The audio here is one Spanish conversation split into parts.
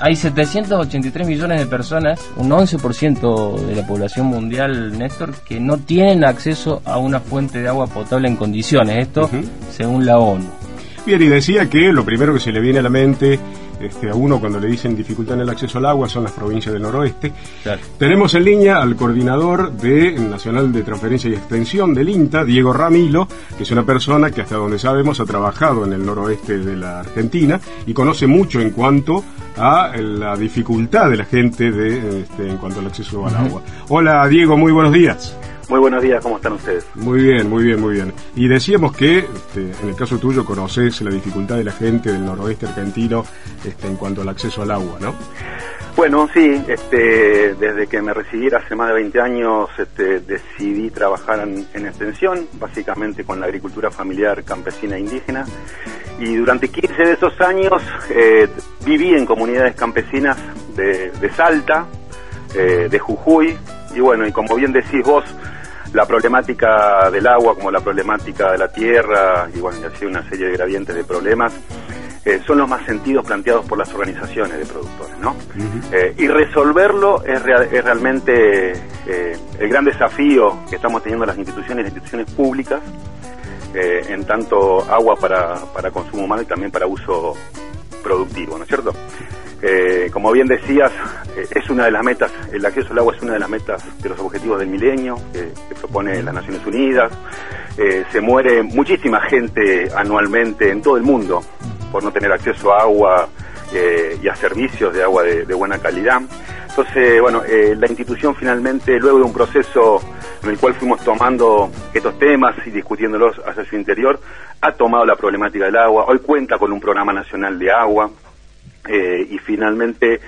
Hay 783 millones de personas, un 11% de la población mundial, Néstor, que no tienen acceso a una fuente de agua potable en condiciones. Esto según la ONU. Bien, y decía que lo primero que se le viene a la mente este, a uno cuando le dicen dificultad en el acceso al agua son las provincias del noroeste. Claro. Tenemos en línea al coordinador de Nacional de Transferencia y Extensión del INTA, Diego Ramilo, que es una persona que hasta donde sabemos ha trabajado en el noroeste de la Argentina y conoce mucho en cuanto a la dificultad de la gente de, este, en cuanto al acceso al agua. Hola Diego, muy buenos días. Muy buenos días, ¿cómo están ustedes? Muy bien, muy bien, muy bien. Y decíamos que, este, en el caso tuyo, conoces la dificultad de la gente del noroeste argentino este, en cuanto al acceso al agua, ¿no? Bueno, sí, este, desde que me recibí hace más de 20 años este, decidí trabajar en, en extensión, básicamente con la agricultura familiar campesina e indígena. Y durante 15 de esos años eh, viví en comunidades campesinas de, de Salta, eh, de Jujuy, y bueno, y como bien decís vos, la problemática del agua como la problemática de la tierra, y bueno, y así una serie de gradientes de problemas, eh, son los más sentidos planteados por las organizaciones de productores, ¿no? Eh, y resolverlo es, real- es realmente eh, el gran desafío que estamos teniendo las instituciones, las instituciones públicas, en tanto agua para, para consumo humano y también para uso productivo, ¿no es cierto? Eh, como bien decías, eh, es una de las metas, el acceso al agua es una de las metas de los objetivos del milenio que, propone las Naciones Unidas. Eh, se muere muchísima gente anualmente en todo el mundo por no tener acceso a agua y a servicios de agua de, de buena calidad. Entonces, bueno, la institución finalmente, luego de un proceso en el cual fuimos tomando estos temas y discutiéndolos hacia su interior, ha tomado la problemática del agua. Hoy cuenta con un programa nacional de agua eh, y finalmente,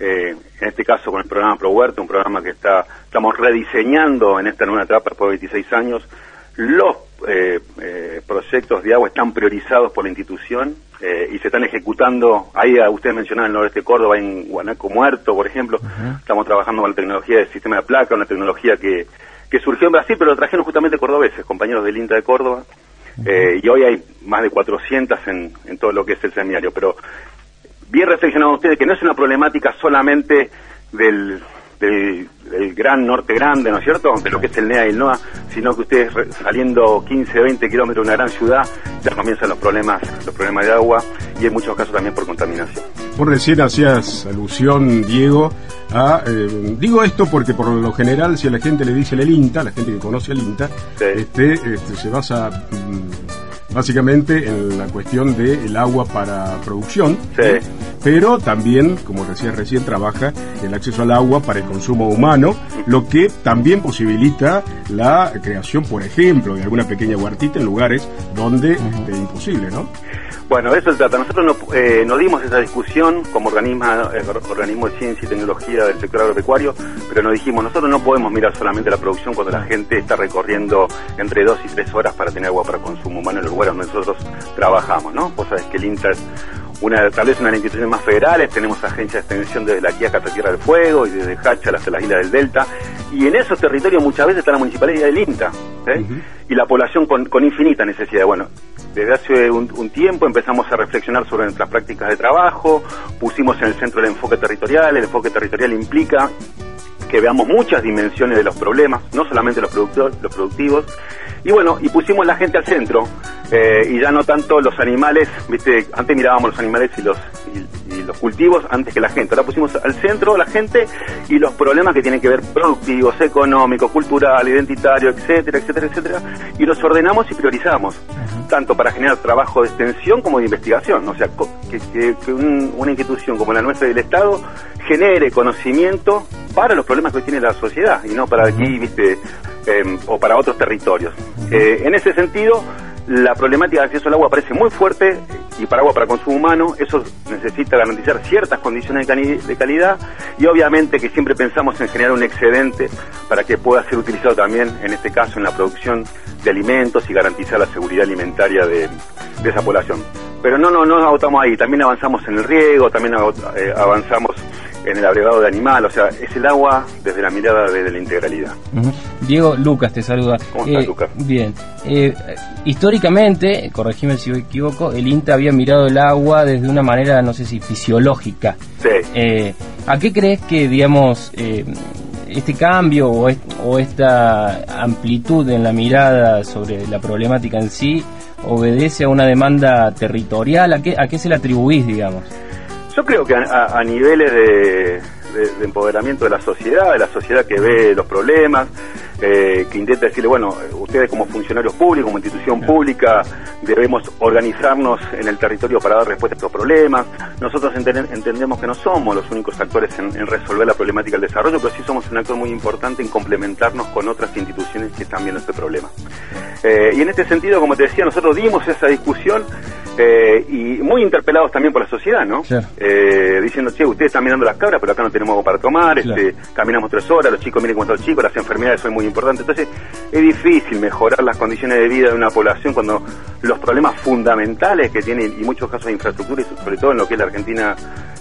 eh, en este caso con el programa Pro Huerta, un programa que está estamos rediseñando en esta nueva etapa por 26 años, los eh, eh, proyectos de agua están priorizados por la institución eh, y se están ejecutando, ahí a- ustedes mencionaban el noreste de Córdoba, en Guanaco Muerto, por ejemplo, estamos trabajando con la tecnología del sistema de placa, una tecnología que, que surgió en Brasil, pero lo trajeron justamente cordobeses, compañeros del INTA de Córdoba, eh, y hoy hay más de 400 en, en todo lo que es el seminario, pero bien reflexionado ustedes que no es una problemática solamente del, del, del gran norte grande, ¿no es cierto?, de lo que es el NEA y el NOA, sino que ustedes saliendo 15, 20 kilómetros de una gran ciudad, ya comienzan los problemas, los problemas de agua y en muchos casos también por contaminación. Por recién hacías alusión, Diego, a... eh, digo esto porque por lo general si a la gente le dice el INTA, la gente que conoce el INTA, este, este, se basa mm, básicamente en la cuestión del agua para producción, ¿eh? pero también, como decías recién, trabaja el acceso al agua para el consumo humano, lo que también posibilita la creación, por ejemplo, de alguna pequeña huertita en lugares donde este, es imposible, ¿no? Bueno, eso se trata. Nosotros no, eh, nos dimos esa discusión como organismo, eh, organismo de ciencia y tecnología del sector agropecuario, pero nos dijimos, nosotros no podemos mirar solamente la producción cuando la gente está recorriendo entre dos y tres horas para tener agua para consumo humano en los lugares donde nosotros trabajamos, ¿no? Vos sabés que el INTA es una, tal vez una de las instituciones más federales, tenemos agencias de extensión desde la Quiaca hasta Tierra del Fuego y desde Hacha hasta las islas del Delta, y en esos territorios muchas veces está la municipalidad del INTA, ¿eh? y la población con, con infinita necesidad. Bueno, desde hace un, tiempo empezamos a reflexionar sobre nuestras prácticas de trabajo, pusimos en el centro el enfoque territorial, el enfoque territorial implica que veamos muchas dimensiones de los problemas, no solamente los, los productivos, y bueno, y pusimos la gente al centro, eh, y ya no tanto los animales, viste, antes mirábamos los animales y los, y, y los cultivos antes que la gente. Ahora pusimos al centro la gente y los problemas que tienen que ver productivos, económicos, cultural, identitario, etcétera, etcétera, etcétera, y los ordenamos y priorizamos, tanto para generar trabajo de extensión como de investigación. O sea, que, que, una institución como la nuestra del Estado genere conocimiento para los problemas que hoy tiene la sociedad y no para aquí, viste, em, o para otros territorios. Eh, en ese sentido, la problemática de acceso al agua parece muy fuerte y para agua para consumo humano, eso necesita garantizar ciertas condiciones de, calidad y obviamente que siempre pensamos en generar un excedente para que pueda ser utilizado también, en este caso, en la producción de alimentos y garantizar la seguridad alimentaria de, esa población. Pero no, no, no agotamos ahí, también avanzamos en el riego, también eh, avanzamos en el agregado de animal, o sea, es el agua desde la mirada de, la integralidad. Diego, Lucas te saluda. ¿Cómo estás, eh, Lucas? Bien. Eh, históricamente, corregime si me equivoco, el INTA había mirado el agua desde una manera, no sé si fisiológica. Sí. Eh, ¿A qué crees que, digamos, este cambio o, o esta amplitud en la mirada sobre la problemática en sí obedece a una demanda territorial? ¿A qué, a qué se le atribuís, digamos? Yo creo que a, niveles de, empoderamiento de la sociedad, de la sociedad que ve los problemas, eh, que intenta decirle, bueno, ustedes como funcionarios públicos, como institución pública, debemos organizarnos en el territorio para dar respuesta a estos problemas. Nosotros entendemos que no somos los únicos actores en, resolver la problemática del desarrollo, pero sí somos un actor muy importante en complementarnos con otras instituciones que están viendo este problema. Eh, y en este sentido, como te decía, nosotros dimos esa discusión eh, y muy interpelados también por la sociedad, ¿no? diciendo, che, ustedes están mirando las cabras, pero acá no tenemos algo para tomar, este, caminamos tres horas, los chicos miren cómo están los chicos, las enfermedades son muy importante. Entonces, es difícil mejorar las condiciones de vida de una población cuando los problemas fundamentales que tiene, y muchos casos de infraestructura, y sobre todo en lo que es la Argentina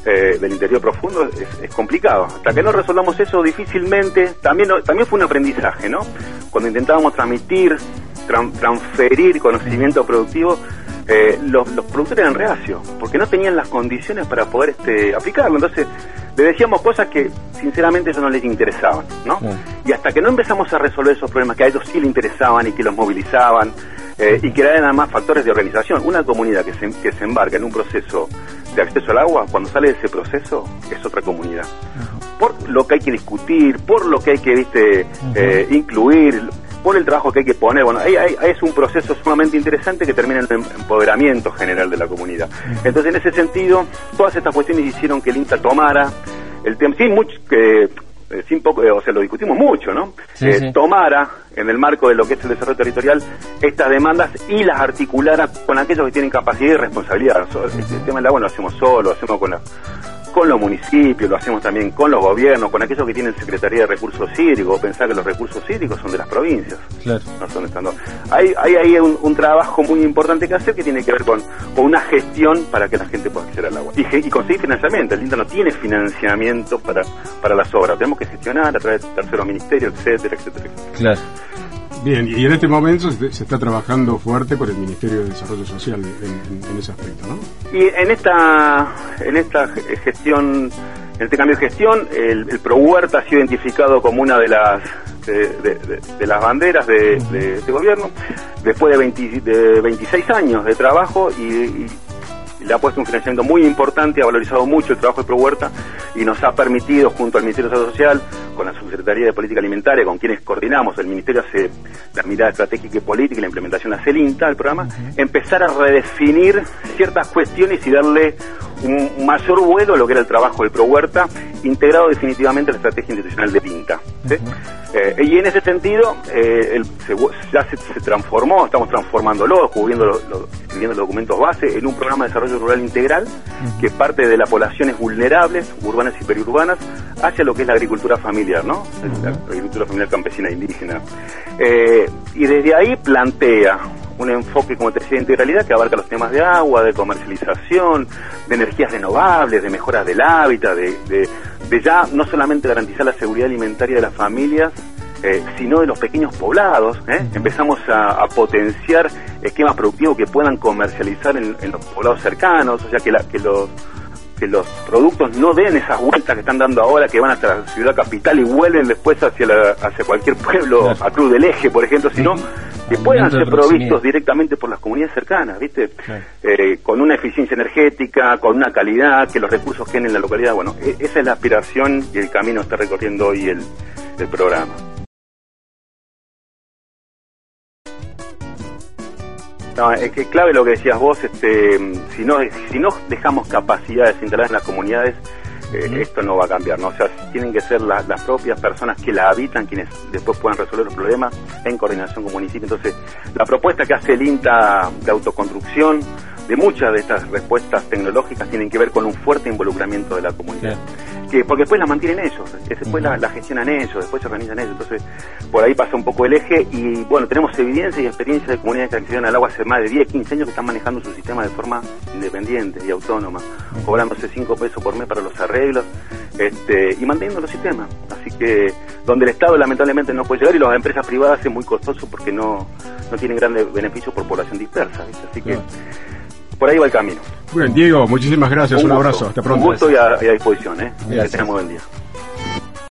eh, del interior profundo, es, complicado. Hasta que no resolvamos eso difícilmente, también, también fue un aprendizaje, ¿no? Cuando intentábamos transmitir, transferir conocimiento productivo, eh, los, los, productores eran reacios, porque no tenían las condiciones para poder este, aplicarlo. Entonces, le decíamos cosas que sinceramente eso no les interesaban, ¿no? Y hasta que no empezamos a resolver esos problemas que a ellos sí les interesaban y que los movilizaban, eh, y que eran además factores de organización. Una comunidad que se, que se embarca en un proceso de acceso al agua, cuando sale de ese proceso, es otra comunidad. Por lo que hay que discutir, por lo que hay que viste eh, incluir, por el trabajo que hay que poner. Bueno, es un proceso sumamente interesante que termina en el empoderamiento general de la comunidad. Entonces, en ese sentido, todas estas cuestiones hicieron que el INTA tomara el tema, sin mucho, que eh, sin poco, eh, o sea, lo discutimos mucho, ¿no? Eh, tomara en el marco de lo que es el desarrollo territorial estas demandas y las articulara con aquellos que tienen capacidad y responsabilidad. El tema del agua lo hacemos solo, lo hacemos con la con los municipios, lo hacemos también con los gobiernos, con aquellos que tienen Secretaría de Recursos Hídricos, pensar que los recursos hídricos son de las provincias. Claro. No son estando. Hay, hay ahí un, trabajo muy importante que hacer que tiene que ver con, con una gestión para que la gente pueda acceder al agua. Y, y conseguir financiamiento. El INTA no tiene financiamiento para, para las obras. Tenemos que gestionar a través de terceros ministerios, etcétera, etcétera. Claro. Bien, y en este momento se, está trabajando fuerte por el Ministerio de Desarrollo Social en, ese aspecto, ¿no? Y en esta, en esta gestión, en este cambio de gestión, el, el Pro Huerta ha sido identificado como una de las de, las banderas de, este gobierno, después de, de 26 años de trabajo y le ha puesto un financiamiento muy importante, ha valorizado mucho el trabajo de Pro Huerta y nos ha permitido, junto al Ministerio de Salud Social, con la Subsecretaría de Política Alimentaria, con quienes coordinamos, el Ministerio hace la mirada estratégica y política y la implementación hace el INTA, el programa, empezar a redefinir ciertas cuestiones y darle un mayor vuelo a lo que era el trabajo del Pro Huerta, integrado definitivamente a la estrategia institucional de INTA. Eh, y en ese sentido, eh, ya se, transformó, estamos transformándolo, escribiendo los, los documentos base, en un programa de desarrollo rural integral que parte de las poblaciones vulnerables, urbanas y periurbanas, hacia lo que es la agricultura familiar, ¿no? La agricultura familiar campesina e indígena. Eh, y desde ahí plantea un enfoque, como te decía, de integralidad que abarca los temas de agua, de comercialización, de energías renovables, de mejoras del hábitat, de, de, ya no solamente garantizar la seguridad alimentaria de las familias, eh, sino de los pequeños poblados. ¿eh? Empezamos a, potenciar esquemas productivos que puedan comercializar en, los poblados cercanos, o sea, que, la, que los que los productos no den esas vueltas que están dando ahora, que van hasta la ciudad capital y vuelven después hacia, hacia cualquier pueblo, a Cruz del Eje, por ejemplo, sino que puedan ser provistos directamente por las comunidades cercanas, ¿viste? Claro. Eh, con una eficiencia energética, con una calidad, que los recursos queden en la localidad. Bueno, e- esa es la aspiración y el camino que está recorriendo hoy el, el programa. No, es que clave lo que decías vos, este, si no, si no dejamos capacidades instaladas en las comunidades, eh, esto no va a cambiar, ¿no? O sea, tienen que ser la- las propias personas que la habitan quienes después puedan resolver los problemas en coordinación con municipio. Entonces, la propuesta que hace el INTA de autoconstrucción, de muchas de estas respuestas tecnológicas, tienen que ver con un fuerte involucramiento de la comunidad. Que, porque después la mantienen ellos, después la, la gestionan ellos, después se organizan ellos. Entonces, por ahí pasa un poco el eje y, bueno, tenemos evidencia y experiencia de comunidades que accedieron al agua hace más de 10, 15 años que están manejando su sistema de forma independiente y autónoma, cobrándose 5 pesos por mes para los arreglos este, y manteniendo los sistemas. Así que, donde el Estado lamentablemente no puede llegar y las empresas privadas es muy costoso porque no, no tienen grandes beneficios por población dispersa. ¿viste? Así que, por ahí va el camino. Bien, Diego, muchísimas gracias. Un, abrazo. Hasta pronto. Un gusto y a, y a disposición. ¿eh? Que Gracias. muy buen día.